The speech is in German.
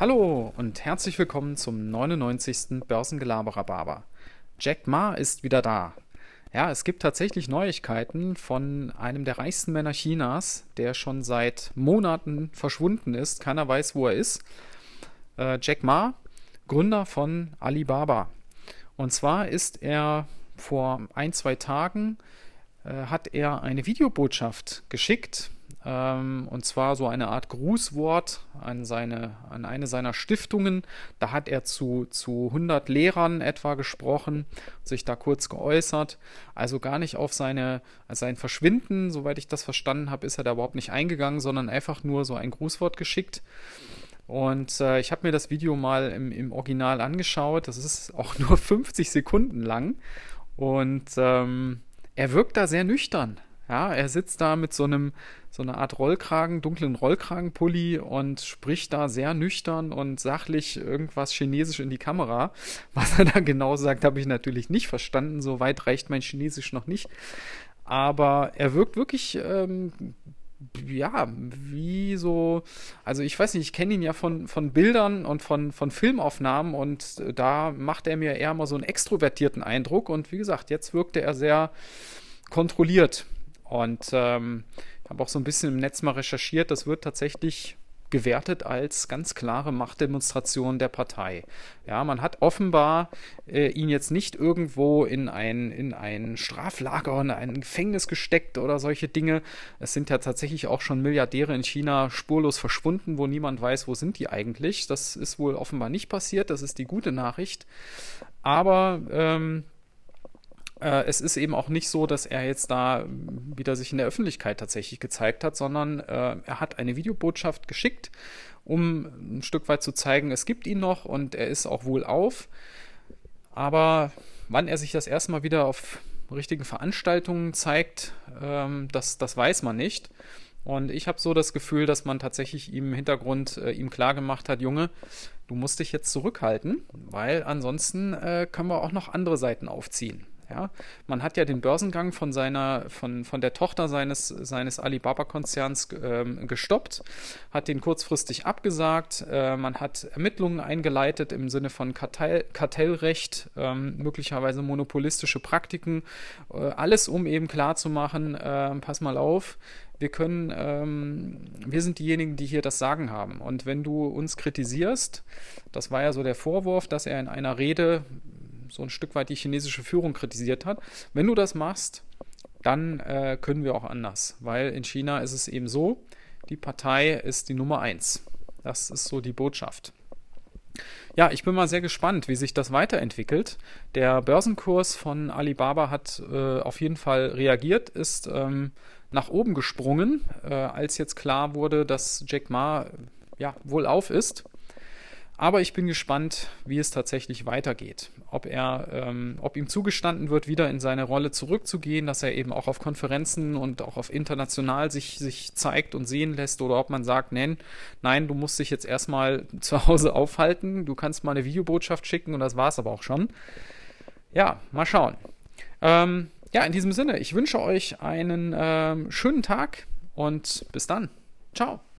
Hallo und herzlich willkommen zum 99. Börsengelaberer Jack Ma ist wieder da. Ja, es gibt tatsächlich Neuigkeiten von einem der reichsten Männer Chinas, der schon seit Monaten verschwunden ist. Keiner weiß, wo er ist. Äh, Jack Ma, Gründer von Alibaba. Und zwar ist er vor ein, zwei Tagen, äh, hat er eine Videobotschaft geschickt und zwar so eine Art Grußwort an, seine, an eine seiner Stiftungen. Da hat er zu, zu 100 Lehrern etwa gesprochen, sich da kurz geäußert. Also gar nicht auf seine, sein Verschwinden, soweit ich das verstanden habe, ist er da überhaupt nicht eingegangen, sondern einfach nur so ein Grußwort geschickt. Und äh, ich habe mir das Video mal im, im Original angeschaut. Das ist auch nur 50 Sekunden lang. Und ähm, er wirkt da sehr nüchtern. Ja, er sitzt da mit so einem, so einer Art Rollkragen, dunklen Rollkragenpulli und spricht da sehr nüchtern und sachlich irgendwas Chinesisch in die Kamera. Was er da genau sagt, habe ich natürlich nicht verstanden. So weit reicht mein Chinesisch noch nicht. Aber er wirkt wirklich, ähm, ja, wie so, also ich weiß nicht, ich kenne ihn ja von, von Bildern und von, von Filmaufnahmen und da macht er mir eher mal so einen extrovertierten Eindruck und wie gesagt, jetzt wirkte er sehr kontrolliert und ähm, ich habe auch so ein bisschen im Netz mal recherchiert, das wird tatsächlich gewertet als ganz klare Machtdemonstration der Partei. Ja, man hat offenbar äh, ihn jetzt nicht irgendwo in ein, in ein Straflager, in ein Gefängnis gesteckt oder solche Dinge. Es sind ja tatsächlich auch schon Milliardäre in China spurlos verschwunden, wo niemand weiß, wo sind die eigentlich. Das ist wohl offenbar nicht passiert. Das ist die gute Nachricht. Aber ähm, äh, es ist eben auch nicht so, dass er jetzt da wieder sich in der Öffentlichkeit tatsächlich gezeigt hat, sondern äh, er hat eine Videobotschaft geschickt, um ein Stück weit zu zeigen, es gibt ihn noch und er ist auch wohl auf. Aber wann er sich das erste Mal wieder auf richtigen Veranstaltungen zeigt, ähm, das, das weiß man nicht. Und ich habe so das Gefühl, dass man tatsächlich ihm im Hintergrund äh, ihm klar gemacht hat, Junge, du musst dich jetzt zurückhalten, weil ansonsten äh, können wir auch noch andere Seiten aufziehen. Ja, man hat ja den Börsengang von seiner, von, von der Tochter seines, seines Alibaba-Konzerns ähm, gestoppt, hat den kurzfristig abgesagt. Äh, man hat Ermittlungen eingeleitet im Sinne von Kartell, Kartellrecht, ähm, möglicherweise monopolistische Praktiken, äh, alles um eben klarzumachen, äh, pass mal auf, wir können, ähm, wir sind diejenigen, die hier das Sagen haben. Und wenn du uns kritisierst, das war ja so der Vorwurf, dass er in einer Rede so ein Stück weit die chinesische Führung kritisiert hat. Wenn du das machst, dann äh, können wir auch anders, weil in China ist es eben so, die Partei ist die Nummer eins. Das ist so die Botschaft. Ja, ich bin mal sehr gespannt, wie sich das weiterentwickelt. Der Börsenkurs von Alibaba hat äh, auf jeden Fall reagiert, ist ähm, nach oben gesprungen, äh, als jetzt klar wurde, dass Jack Ma ja, wohl auf ist. Aber ich bin gespannt, wie es tatsächlich weitergeht. Ob er, ähm, ob ihm zugestanden wird, wieder in seine Rolle zurückzugehen, dass er eben auch auf Konferenzen und auch auf international sich, sich zeigt und sehen lässt, oder ob man sagt, nein, nein, du musst dich jetzt erstmal zu Hause aufhalten, du kannst mal eine Videobotschaft schicken und das war's aber auch schon. Ja, mal schauen. Ähm, ja, in diesem Sinne, ich wünsche euch einen ähm, schönen Tag und bis dann. Ciao.